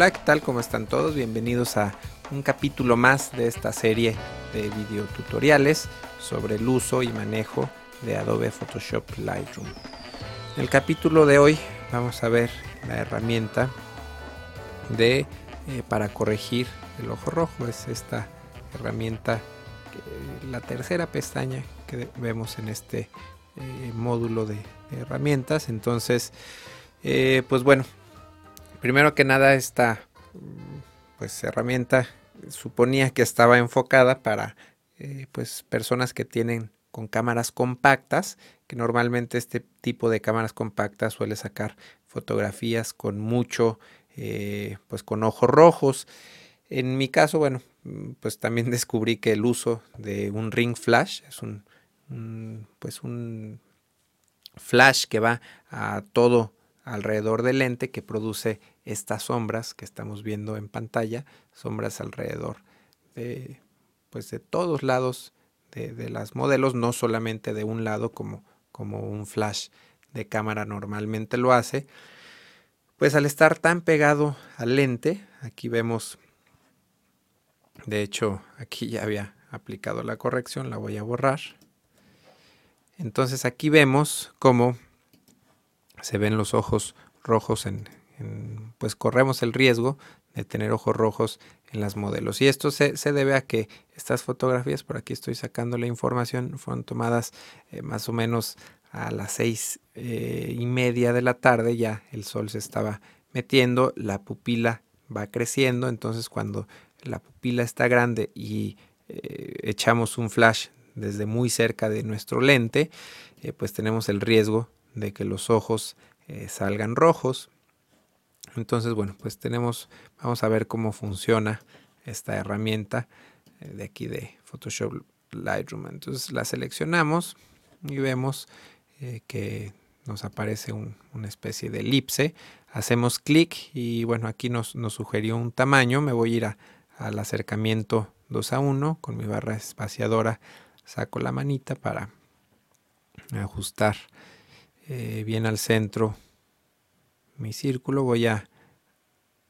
Hola, ¿qué tal? ¿Cómo están todos? Bienvenidos a un capítulo más de esta serie de videotutoriales sobre el uso y manejo de Adobe Photoshop Lightroom. En el capítulo de hoy vamos a ver la herramienta de eh, para corregir el ojo rojo. Es esta herramienta, la tercera pestaña que vemos en este eh, módulo de, herramientas. Entonces, eh, pues bueno, primero que nada esta pues herramienta suponía que estaba enfocada para eh, pues personas que tienen con cámaras compactas, que normalmente este tipo de cámaras compactas suele sacar fotografías con mucho, eh, pues con ojos rojos. En mi caso, bueno, pues también descubrí que el uso de un ring flash es un, pues un flash que va a todo alrededor del lente que produce estas sombras que estamos viendo en pantalla, sombras alrededor de, pues de todos lados de, las modelos, no solamente de un lado como, como un flash de cámara normalmente lo hace. Pues al estar tan pegado al lente, aquí vemos, de hecho aquí ya había aplicado la corrección, la voy a borrar. Entonces aquí vemos cómo se ven los ojos rojos en, pues corremos el riesgo de tener ojos rojos en las modelos. Y esto se, debe a que estas fotografías, por aquí estoy sacando la información, fueron tomadas eh, más o menos a las seis eh, y media de la tarde, ya el sol se estaba metiendo, la pupila va creciendo, entonces cuando la pupila está grande y eh, echamos un flash desde muy cerca de nuestro lente, pues tenemos el riesgo de que los ojos salgan rojos entonces, bueno, pues tenemos, vamos a ver cómo funciona esta herramienta eh, de aquí de Photoshop Lightroom. Entonces la seleccionamos y vemos eh, que nos aparece una especie de elipse. Hacemos clic y bueno, aquí nos, sugirió un tamaño. Me voy a ir al acercamiento 2 a 1 con mi barra espaciadora. Saco la manita para ajustar eh, bien al centro mi círculo voy a,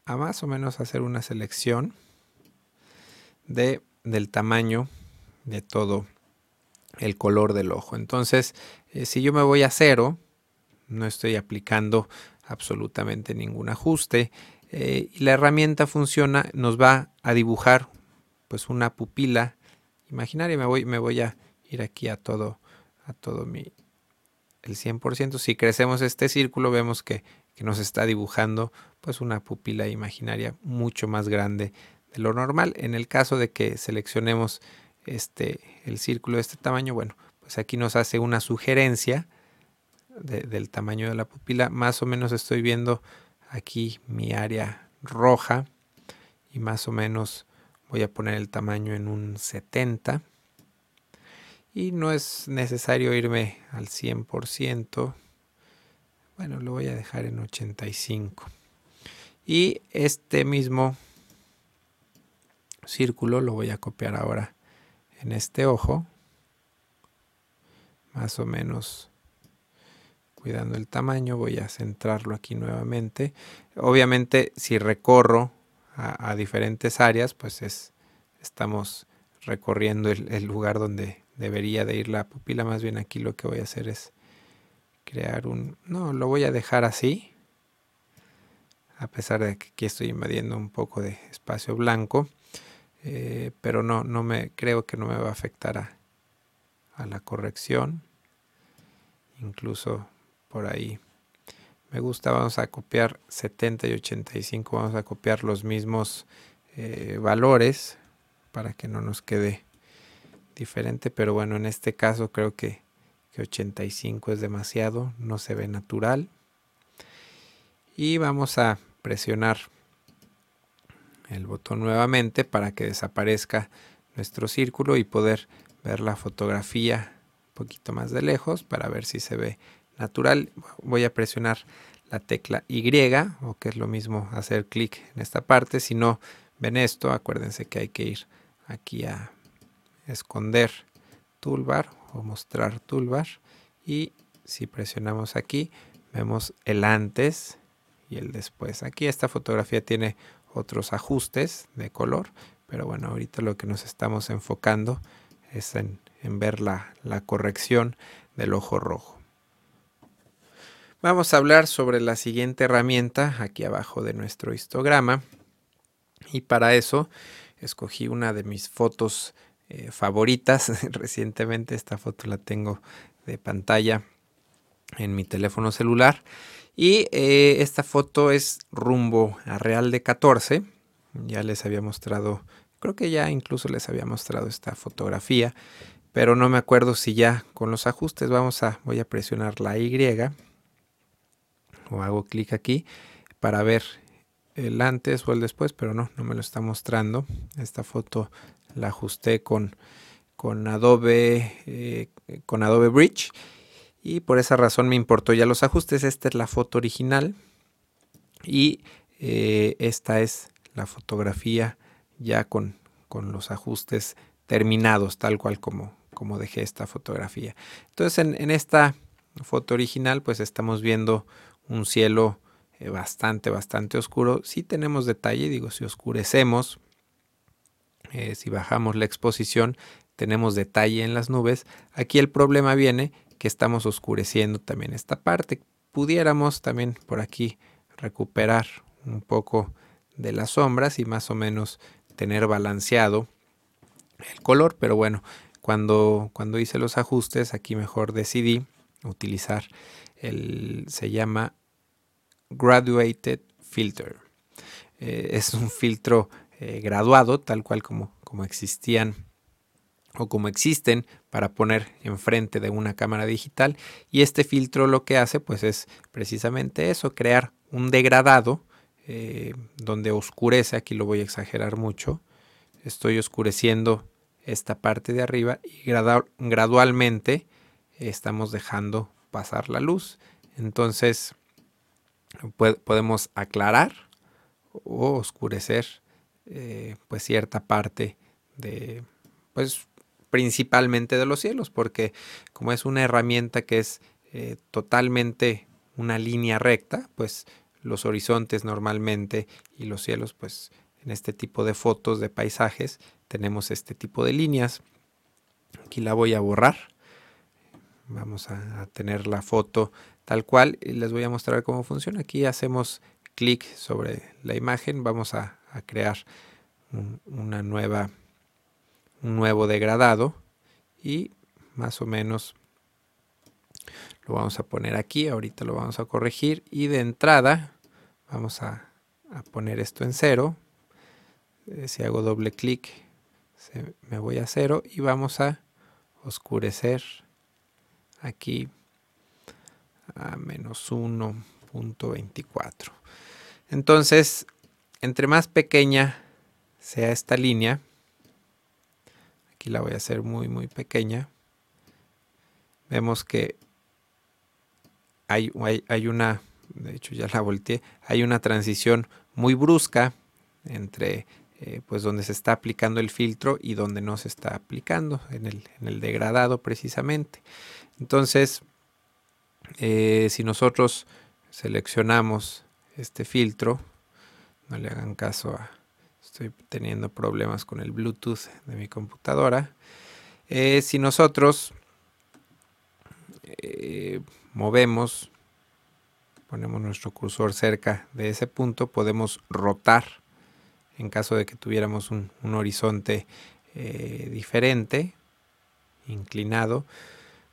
a más o menos hacer una selección de, del tamaño de todo el color del ojo. Entonces, eh, si yo me voy a cero, no estoy aplicando absolutamente ningún ajuste eh, y la herramienta funciona, nos va a dibujar pues una pupila imaginaria. Me voy, me voy a ir aquí a todo, a todo mi el 100%. Si crecemos este círculo, vemos que que nos está dibujando pues una pupila imaginaria mucho más grande de lo normal. En el caso de que seleccionemos este, el círculo de este tamaño, bueno, pues aquí nos hace una sugerencia del tamaño de la pupila. Más o menos estoy viendo aquí mi área roja y más o menos voy a poner el tamaño en un 70 y no es necesario irme al 100% bueno, lo voy a dejar en 85. Y este mismo círculo lo voy a copiar ahora en este ojo. Más o menos cuidando el tamaño, voy a centrarlo aquí nuevamente. Obviamente, si recorro a, diferentes áreas, pues es, estamos recorriendo el, el, lugar donde debería de ir la pupila. Más bien aquí lo que voy a hacer es crear un... No, lo voy a dejar así. A pesar de que aquí estoy invadiendo un poco de espacio blanco. Eh, pero no, no me creo que no me va a afectar a, la corrección. Incluso por ahí me gusta, vamos a copiar 70 y 85, vamos a copiar los mismos eh, valores para que no nos quede diferente, pero bueno, en este caso creo que que 85 es demasiado, no se ve natural. Y vamos a presionar el botón nuevamente para que desaparezca nuestro círculo y poder ver la fotografía un poquito más de lejos para ver si se ve natural. Voy a presionar la tecla Y, o que es lo mismo hacer clic en esta parte. Si no ven esto, acuérdense que hay que ir aquí a esconder toolbar o mostrar toolbar y si presionamos aquí vemos el antes y el después. Aquí esta fotografía tiene otros ajustes de color, pero bueno, ahorita lo que nos estamos enfocando es en, ver la, la corrección del ojo rojo. Vamos a hablar sobre la siguiente herramienta aquí abajo de nuestro histograma y para eso escogí una de mis fotos eh, favoritas. Recientemente esta foto la tengo de pantalla en mi teléfono celular. Y eh, esta foto es rumbo a Real de 14. Ya les había mostrado, creo que ya incluso les había mostrado esta fotografía. Pero no me acuerdo si ya con los ajustes vamos a, voy a presionar la Y. O hago clic aquí para ver el antes o el después, pero no, no me lo está mostrando. Esta foto la ajusté con, con Adobe, eh, con Adobe Bridge y por esa razón me importó ya los ajustes. Esta es la foto original y eh, esta es la fotografía ya con, con, los ajustes terminados, tal cual como, como dejé esta fotografía. Entonces en, en esta foto original pues estamos viendo un cielo eh, bastante, bastante oscuro. Si tenemos detalle, digo, si oscurecemos, eh, si bajamos la exposición, tenemos detalle en las nubes. Aquí el problema viene que estamos oscureciendo también esta parte. Pudiéramos también por aquí recuperar un poco de las sombras y más o menos tener balanceado el color, pero bueno, cuando, cuando hice los ajustes, aquí mejor decidí utilizar el, se llama Graduated Filter. Eh, es un filtro eh, graduado, tal cual como, como existían o como existen para poner enfrente de una cámara digital y este filtro lo que hace pues es precisamente eso, crear un degradado eh, donde oscurece, aquí lo voy a exagerar mucho, estoy oscureciendo esta parte de arriba y gradualmente estamos dejando pasar la luz. Entonces podemos aclarar o oscurecer eh, pues cierta parte de pues principalmente de los cielos porque como es una herramienta que es eh, totalmente una línea recta pues los horizontes normalmente y los cielos pues en este tipo de fotos de paisajes tenemos este tipo de líneas. Aquí la voy a borrar. Vamos a tener la foto tal cual y les voy a mostrar cómo funciona. Aquí hacemos clic sobre la imagen, vamos a, crear un, una nueva, un nuevo degradado y más o menos lo vamos a poner aquí, ahorita lo vamos a corregir y de entrada vamos a, poner esto en cero. Eh, si hago doble clic me voy a cero y vamos a oscurecer aquí a menos 1.24. Entonces, entre más pequeña sea esta línea, aquí la voy a hacer muy muy pequeña, vemos que hay, una, de hecho ya la volteé, hay una transición muy brusca entre eh, pues donde se está aplicando el filtro y donde no se está aplicando, en el, en el degradado precisamente. Entonces, eh, si nosotros seleccionamos este filtro, no le hagan caso a, estoy teniendo problemas con el Bluetooth de mi computadora. Eh, si nosotros eh, movemos, ponemos nuestro cursor cerca de ese punto, podemos rotar en caso de que tuviéramos un, horizonte diferente, inclinado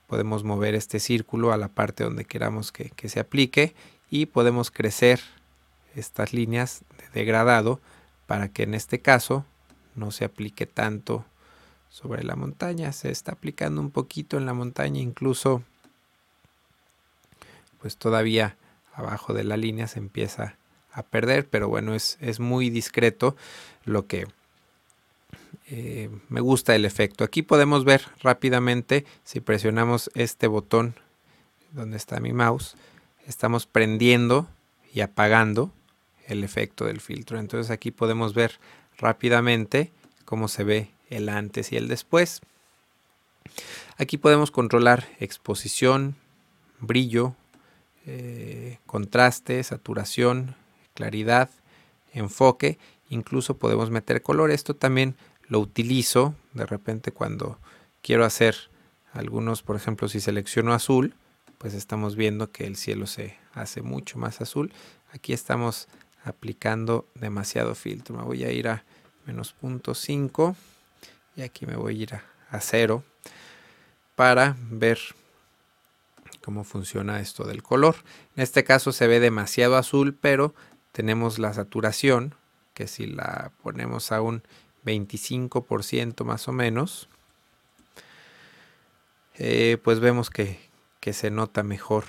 podemos mover este círculo a la parte donde queramos que, se aplique y podemos crecer estas líneas de degradado para que en este caso no se aplique tanto sobre la montaña. Se está aplicando un poquito en la montaña, incluso pues todavía abajo de la línea se empieza a perder, pero bueno, es, es muy discreto lo que, eh, me gusta el efecto. Aquí podemos ver rápidamente, si presionamos este botón donde está mi mouse, estamos prendiendo y apagando el efecto del filtro. Entonces aquí podemos ver rápidamente cómo se ve el antes y el después. Aquí podemos controlar exposición, brillo, eh, contraste, saturación, claridad, enfoque, incluso podemos meter color. Esto también lo utilizo de repente cuando quiero hacer algunos, por ejemplo, si selecciono azul, pues estamos viendo que el cielo se hace mucho más azul. Aquí estamos aplicando demasiado filtro. Me voy a ir a menos punto 5 y aquí me voy a ir a, a 0 para ver cómo funciona esto del color. En este caso se ve demasiado azul, pero tenemos la saturación, que si la ponemos a un 25% más o menos, eh, pues vemos que, se nota mejor,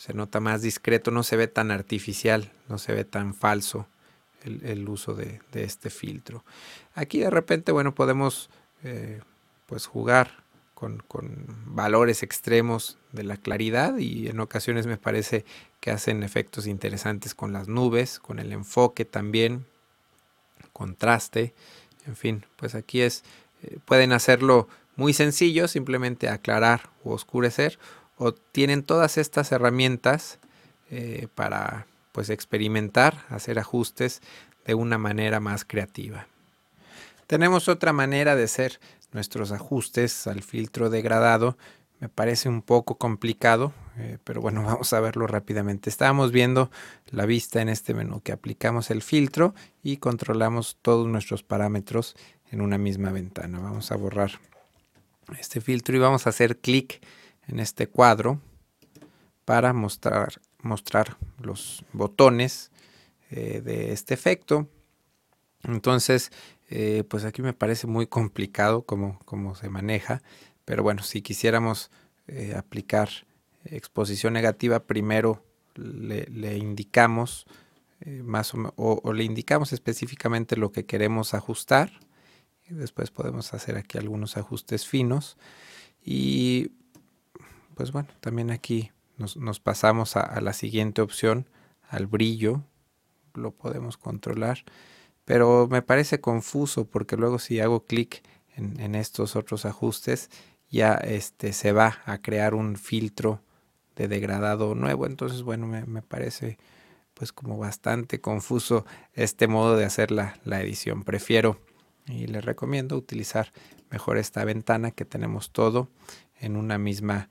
se nota más discreto, no se ve tan artificial, no se ve tan falso el, uso de, este filtro. Aquí de repente, bueno, podemos eh, pues jugar con, valores extremos de la claridad y en ocasiones me parece que hacen efectos interesantes con las nubes, con el enfoque también, contraste, en fin, pues aquí es, eh, pueden hacerlo muy sencillo, simplemente aclarar o oscurecer, o tienen todas estas herramientas eh, para pues experimentar, hacer ajustes de una manera más creativa. Tenemos otra manera de hacer nuestros ajustes al filtro degradado. Me parece un poco complicado, eh, pero bueno, vamos a verlo rápidamente. Estábamos viendo la vista en este menú que aplicamos el filtro y controlamos todos nuestros parámetros en una misma ventana. Vamos a borrar este filtro y vamos a hacer clic en este cuadro para mostrar, mostrar los botones eh, de este efecto. Entonces, eh, pues aquí me parece muy complicado cómo, se maneja, pero bueno, si quisiéramos eh, aplicar exposición negativa, primero le, indicamos más o le indicamos específicamente lo que queremos ajustar después podemos hacer aquí algunos ajustes finos. Y pues bueno, también aquí nos, pasamos a, la siguiente opción, al brillo. Lo podemos controlar. Pero me parece confuso porque luego si hago clic en, estos otros ajustes, ya este, se va a crear un filtro de degradado nuevo. Entonces, bueno, me, parece pues como bastante confuso este modo de hacer la, la edición. Prefiero y les recomiendo utilizar mejor esta ventana que tenemos todo en una misma